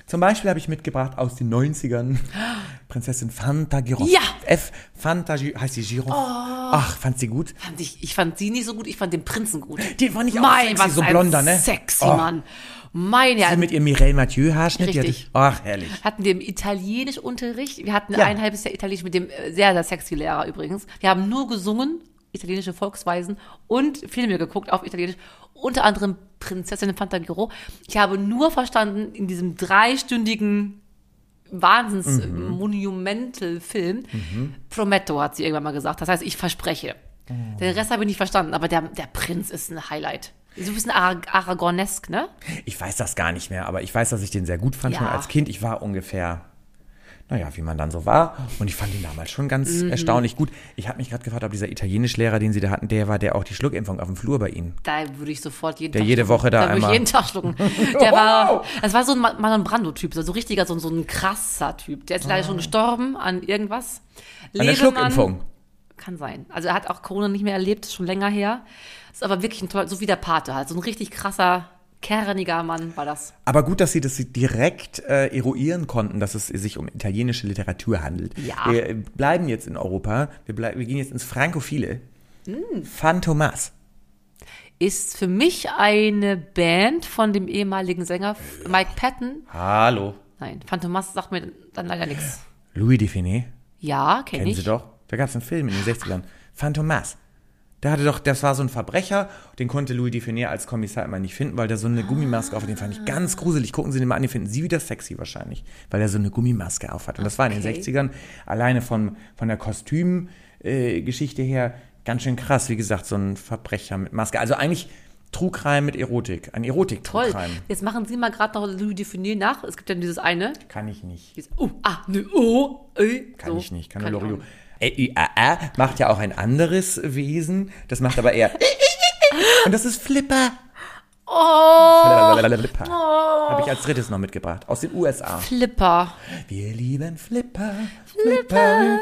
Zum Beispiel habe ich mitgebracht aus den 90ern Prinzessin Fanta Girov. Ja! F. Fanta, Gi- heißt die Girov? Ach, fand sie gut? Fand ich, ich fand sie nicht so gut, ich fand den Prinzen gut. Die fand ich auch mein, sexy, was so blonder, ne? Sexy Oh. Mann. Mein Sie Herr. mit ihrem Mireille Mathieu Haarschnitt. Richtig. ach, herrlich. hatten wir im Italienischunterricht. Wir hatten Ja. ein halbes Jahr Italienisch mit dem äh, sehr, sehr sexy Lehrer übrigens. Wir haben nur gesungen, italienische Volksweisen und Filme geguckt auf Italienisch. Unter anderem Prinzessin Fantagiro. Ich habe nur verstanden in diesem dreistündigen Wahnsinns-Monumental-Film. Prometto hat sie irgendwann mal gesagt. Das heißt, ich verspreche. Den Rest habe ich nicht verstanden, aber der, der Prinz ist ein Highlight. So ein bisschen Ara- Aragonesk, ne? Ich weiß das gar nicht mehr, aber ich weiß, dass ich den sehr gut fand schon Ja. als Kind. Ich war ungefähr, naja, wie man dann so war. Und ich fand ihn damals schon ganz Mhm. erstaunlich gut. Ich habe mich gerade gefragt, ob dieser Italienischlehrer, den sie da hatten, der war, der auch die Schluckimpfung auf dem Flur bei ihnen. Da würde ich sofort jeden Der Tag jede schlucken. Woche da Da würde ich einmal- jeden Tag schlucken. Der war, das war so ein Ma- Marlon Brando-Typ, so so richtiger, so, ein- so ein krasser Typ. Der ist leider schon gestorben an irgendwas. Ah. An der Schluckimpfung. Kann sein. Also er hat auch Corona nicht mehr erlebt, schon länger her. Ist aber wirklich ein toller, so wie der Pate halt. So ein richtig krasser, kerniger Mann war das. Aber gut, dass sie das direkt äh, eruieren konnten, dass es sich um italienische Literatur handelt. Ja. Wir äh, bleiben jetzt in Europa. Wir, bleib, wir gehen jetzt ins Frankophile. Mm. Phantomas. Ist für mich eine Band von dem ehemaligen Sänger Mike Patton. Hallo. Nein, Phantomas sagt mir dann leider nichts. Louis Define. Ja, kenne Kennen ich. Sie doch. Da gab es einen Film in den 60ern. Phantomas. Der hatte doch, das war so ein Verbrecher, den konnte Louis Define als Kommissar immer nicht finden, weil der so eine Gummimaske auf hat. Den fand ich ganz gruselig. Gucken Sie den mal an, den finden Sie wieder sexy wahrscheinlich, weil er so eine Gummimaske auf hat. Und das war in den Okay. 60ern alleine von, von der Kostümgeschichte äh, her Ganz schön krass, wie gesagt, so ein Verbrecher mit Maske. Also eigentlich Trugreim mit Erotik. Ein erotik Toll. Jetzt machen Sie mal gerade noch Louis Definier nach. Es gibt ja dieses eine. Kann ich nicht. Dieses, oh, ah, ne, oh, äh, Kann so. ich nicht. Kann, Kann nur Ä-Ü-A-A macht ja auch ein anderes Wesen. Das macht aber eher. Und das ist Flipper. Oh. Flipper. Oh. Habe ich als drittes noch mitgebracht. Aus den USA. Flipper. Wir lieben Flipper. Flipper.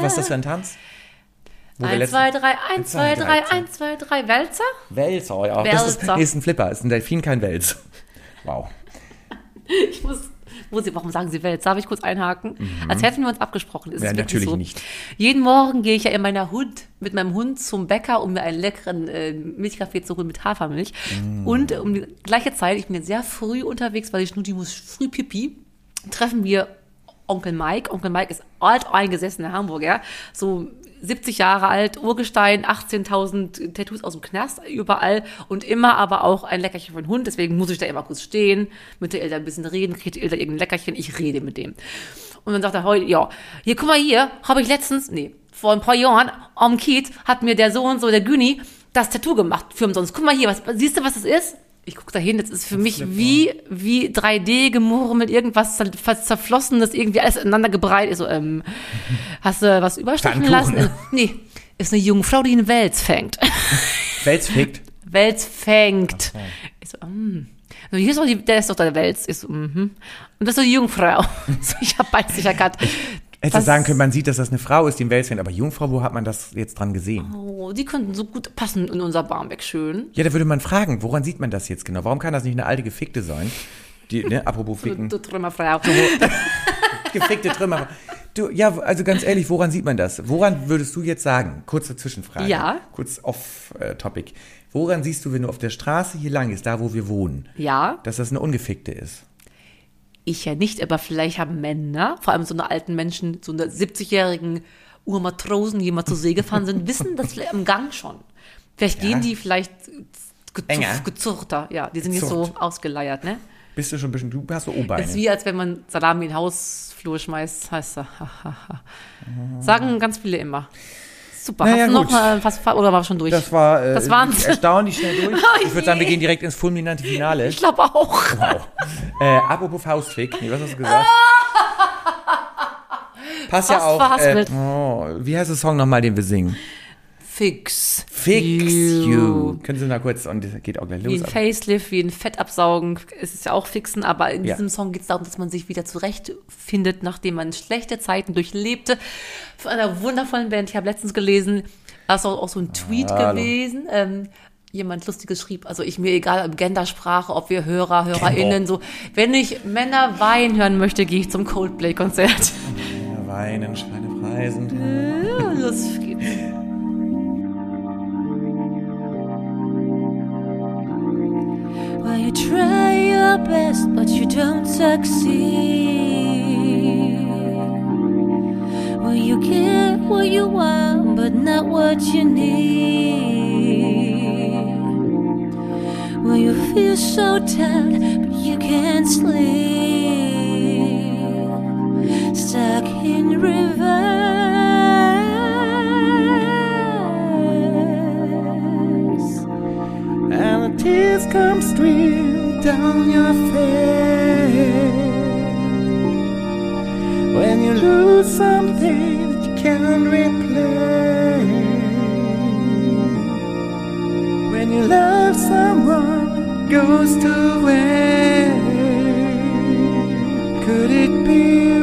Was ist das für ein Tanz? 1, 2, 3, 1, 2, 3, 1, 2, 3, Wälzer? Wälzer, ja. Wälzer. Das ist, nee, ist ein Flipper, ist ein Delfin, kein Wels. Wow. Ich muss, wo Sie, warum sagen Sie Welt? Darf ich kurz einhaken? Als hätten wir uns abgesprochen. Ist Mhm. Ja, natürlich so? nicht. Jeden Morgen gehe ich ja in meiner Hund, mit meinem Hund zum Bäcker, um mir einen leckeren äh, Milchkaffee zu holen mit Hafermilch. Mm. Und um die gleiche Zeit, ich bin jetzt sehr früh unterwegs, weil die Schnutti muss früh pipi, treffen wir Onkel Mike. Onkel Mike ist alt eingesessener Hamburger, so 70 Jahre alt, Urgestein, 18.000 Tattoos aus dem Knast überall und immer aber auch ein Leckerchen von Hund. Deswegen muss ich da immer kurz stehen, mit der Eltern ein bisschen reden, kriegt die Eltern irgendein Leckerchen, ich rede mit dem. Und dann sagt er heute, ja, hier, guck mal hier, habe ich letztens, nee, vor ein paar Jahren am Kiez hat mir der so und so, der Güni, das Tattoo gemacht für umsonst. Guck mal hier, was, siehst du, was das ist? Ich guck da hin, das ist für mich wie, wie 3D gemurmelt, irgendwas zer- fast zerflossenes, irgendwie alles ineinander gebreitet. Ich So, ähm, hast du was überstechen lassen? Nee, ist eine Jungfrau, die einen Wels fängt. Wels fickt. Wels fängt. Ich so, mm. So, hier ist doch die, der ist doch der Wels. Ich so, mhm. Und das ist doch die Jungfrau. So, ich habe beides nicht erkannt. Hätte sagen können, man sieht, dass das eine Frau ist, die im Wels fängt. Aber Jungfrau, wo hat man das jetzt dran gesehen? Oh, die könnten so gut passen in unser Barmbek schön. Ja, da würde man fragen, woran sieht man das jetzt genau? Warum kann das nicht eine alte Gefickte sein? Die, ne, apropos Ficken. Du Trümmerfrau. Gefickte Trümmer. Du, ja, also ganz ehrlich, woran sieht man das? Woran würdest du jetzt sagen? Kurze Zwischenfrage. Ja. Kurz off-topic. Woran siehst du, wenn du auf der Straße hier lang ist, da wo wir wohnen, Ja, dass das eine Ungefickte ist? Ich ja nicht, aber vielleicht haben Männer, vor allem so eine alten Menschen, so eine 70-jährigen Urmatrosen, die mal zur See gefahren sind, wissen das vielleicht im Gang schon. Vielleicht Ja. gehen die vielleicht Enger. gezurrt, gezurrter. Ja, die sind nicht so Gezurrt. ausgeleiert, ne? Bist du schon ein bisschen, du hast so Das ist O-Beine. wie, als wenn man Salami in den Hausflur schmeißt, heißt er. Sagen ganz viele immer. Super. Naja, Hast du noch mal was, oder war schon durch? Das war äh, Das waren's. erstaunlich schnell durch. Oh Ich würde sagen, wir gehen direkt ins fulminante Finale. ich glaube auch. Wow. Äh, apropos Faustfick. Nee, was hast du gesagt? Passt ja Fast auch. Äh, oh, wie heißt der Song nochmal, den wir singen? Fix. Fix you. Können Sie mal kurz, und das geht auch gleich Wie los. ein Facelift, wie ein Fettabsaugen. Es ist ja auch fixen, aber in Ja. diesem Song geht es darum, dass man sich wieder zurechtfindet, nachdem man schlechte Zeiten durchlebte. Von einer wundervollen Band. Ich habe letztens gelesen, das ist auch, auch so ein Tweet Hallo. gewesen. Ähm, jemand Lustiges schrieb, also ich mir egal, ob Gendersprache, ob wir Hörer, HörerInnen, so. Wenn ich Männer weinen hören möchte, gehe ich zum Coldplay-Konzert. Ja, Weinen, Schweine preisen. Ja, das geht. You try your best, but you don't succeed. Well, you get what you want, but not what you need. Well, you feel so tired, but you can't sleep. Stuck in reverse. And the tears come streaming down your face when you lose something that you can't replace. When you love someone, it goes to waste. Could it be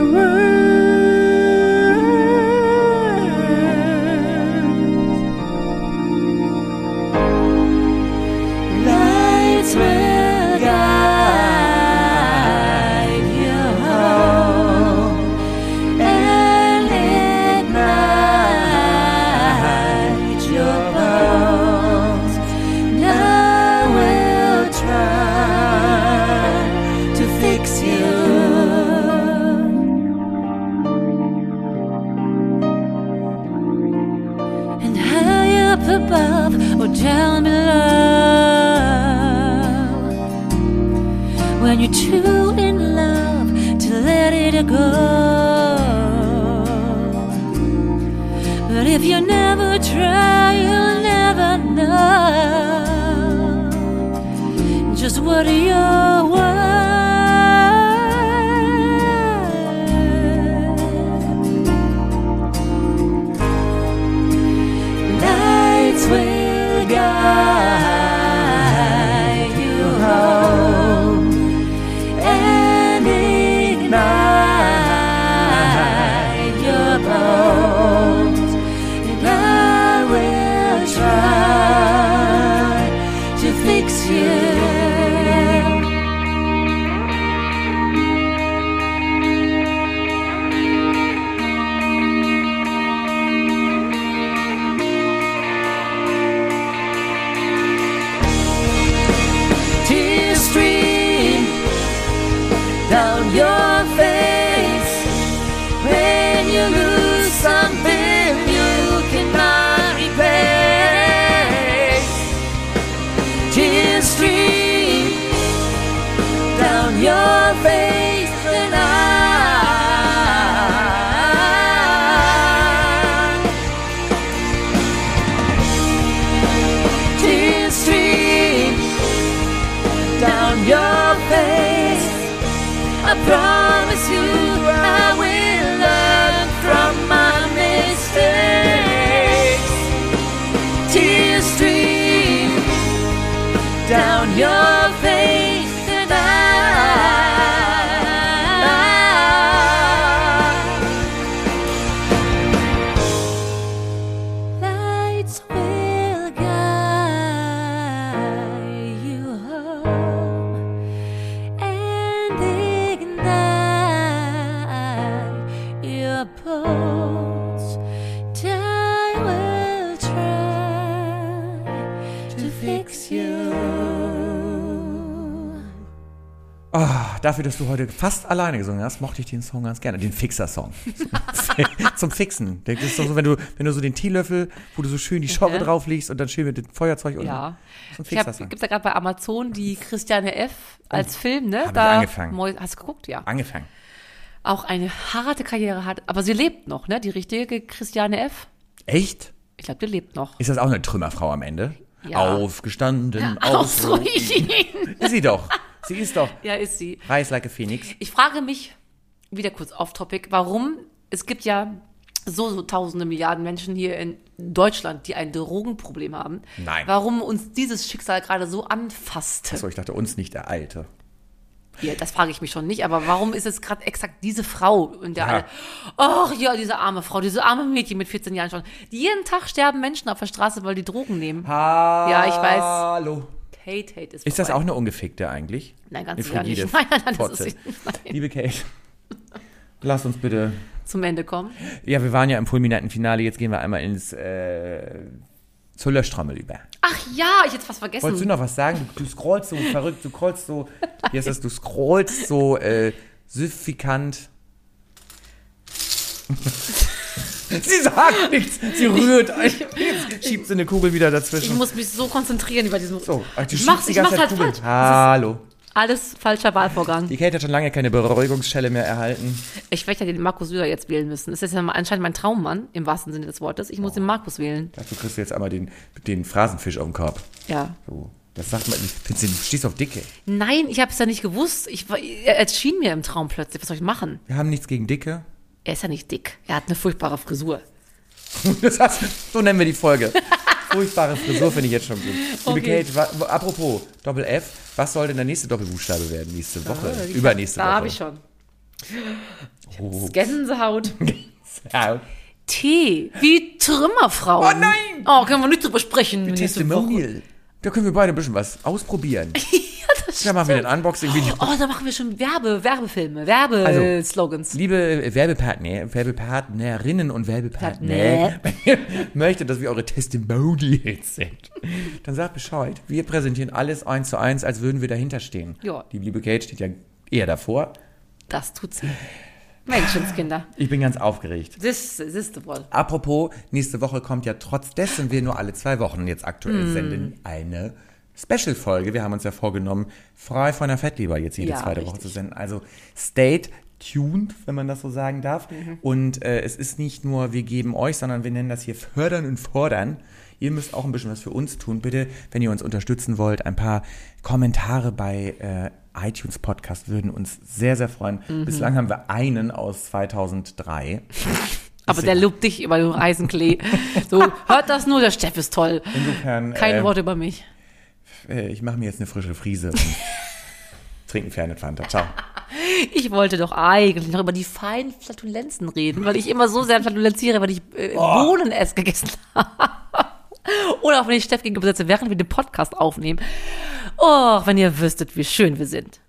dafür, dass du heute fast alleine gesungen hast, mochte ich den Song ganz gerne. Den Fixer-Song. Zum, zum Fixen. Das ist doch so, wenn du, wenn du so den Teelöffel, wo du so schön die Schraube Okay. drauflegst und dann schön mit dem Feuerzeug und Ja. so Fixer-Song. gibt's ja gerade bei Amazon die Christiane F. als Film, ne? Oh. hab ich angefangen. Hast du geguckt, ja. Angefangen. Auch eine harte Karriere hat, aber sie lebt noch, ne? Die richtige Christiane F. Echt? Ich glaube, die lebt noch. Ist das auch eine Trümmerfrau am Ende? Ja. Aufgestanden, Ausruhen. ausruhen. Ist sie doch. Sie ist doch. ja, ist sie. Rise like a Phoenix. Ich frage mich, wieder kurz off-topic, warum es gibt ja so, so tausende Milliarden Menschen hier in Deutschland, die ein Drogenproblem haben. Nein. Warum uns dieses Schicksal gerade so anfasste. So, ich dachte, uns nicht der Alte. Ja, das frage ich mich schon nicht, aber warum ist es gerade exakt diese Frau, in der Ja. alle, ach ja, diese arme Frau, diese arme Mädchen mit 14 Jahren schon. Jeden Tag sterben Menschen auf der Straße, weil die Drogen nehmen. Ja, ich weiß. Hallo. Hate, hate ist Ist das vorbei. auch eine Ungefickte eigentlich? Nein, ganz sicher nicht. Nein, nein, das ist. Nein. Liebe Kate, lass uns bitte. Zum Ende kommen. Ja, wir waren ja im fulminanten Finale, jetzt gehen wir einmal ins äh, zur Löschtrommel über. Ach ja, ich hätte fast vergessen. Wolltest du noch was sagen? Du, du scrollst so verrückt, du scrollst so, wie heißt das, du scrollst so äh, süffikant. Sie sagt nichts, sie rührt. Jetzt schiebt sie eine Kugel wieder ich dazwischen. muss mich so konzentrieren über diesen. So, ach, du ich mach's, die ich ganze mach's Zeit halt Kugeln. falsch. Hallo. Alles falscher Wahlvorgang. Die Kate hat schon lange keine Beruhigungsschelle mehr erhalten. Ich werde ja den Markus Söder jetzt wählen müssen. Das ist ja anscheinend mein Traummann, im wahrsten Sinne des Wortes. Ich muss den Markus wählen. Dazu kriegst du jetzt einmal den, den Phrasenfisch auf den Korb. Ja. So. Das sagt man, findest du, stehst auf Dicke. Nein, ich habe es ja nicht gewusst. Ich, er erschien mir im Traum plötzlich. Was soll ich machen? Wir haben nichts gegen Dicke. Er ist ja nicht dick. Er hat eine furchtbare Frisur. Das heißt, so nennen wir die Folge. Furchtbare Frisur finde ich jetzt schon gut. Liebe Okay. Kate, wa, apropos Doppel F, was soll denn der nächste Doppelbuchstabe werden nächste Woche? Ah, ich Übernächste hab- Da habe Woche. ich schon. Oh. Gänsehaut. T. Wie Trümmerfrauen. Oh nein! Oh, können wir nicht drüber sprechen. nächste Woche. Da können wir beide ein bisschen was ausprobieren. ja, das Da machen wir ein Unboxing-Video. Oh, da machen wir schon Werbe, Werbefilme, Werbeslogans. Liebe Werbepartner, Werbepartnerinnen und Werbepartner, wenn ihr möchtet, dass wir eure Testimonials sind, dann sagt Bescheid. Wir präsentieren alles eins zu eins, als würden wir dahinter stehen. Ja. Die liebe Kate steht ja eher davor. Das tut sie. Menschenskinder. Ich bin ganz aufgeregt. Das, ist wohl. Apropos, nächste Woche kommt ja trotz dessen wir nur alle zwei Wochen jetzt aktuell Hm. senden, eine Special-Folge. Wir haben uns ja vorgenommen, frei von der Fettleber jetzt jede Ja, zweite Woche richtig. zu senden. Also stayed tuned, wenn man das so sagen darf. Mhm. Und äh, es ist nicht nur, wir geben euch, sondern wir nennen das hier fördern und fordern. Ihr müsst auch ein bisschen was für uns tun. Bitte, wenn ihr uns unterstützen wollt, ein paar Kommentare bei äh, iTunes Podcast würden uns sehr, sehr freuen. Mhm. Bislang haben wir einen aus 2003. Aber der lobt dich über den Eisenklee. So, hört das nur, der Steff ist toll. Insofern, Kein äh, Wort über mich. äh, ich mache mir jetzt eine frische Friese und trinken Fernet Fanta. Ciao. Ich wollte doch eigentlich noch über die feinen Flatulenzen reden, weil ich immer so sehr flatulenziere, weil ich äh, Bohnen ess gegessen habe. Oder auch wenn ich Steff gegenüber sitze, während wir den Podcast aufnehmen. Oh, wenn ihr wüsstet, wie schön wir sind.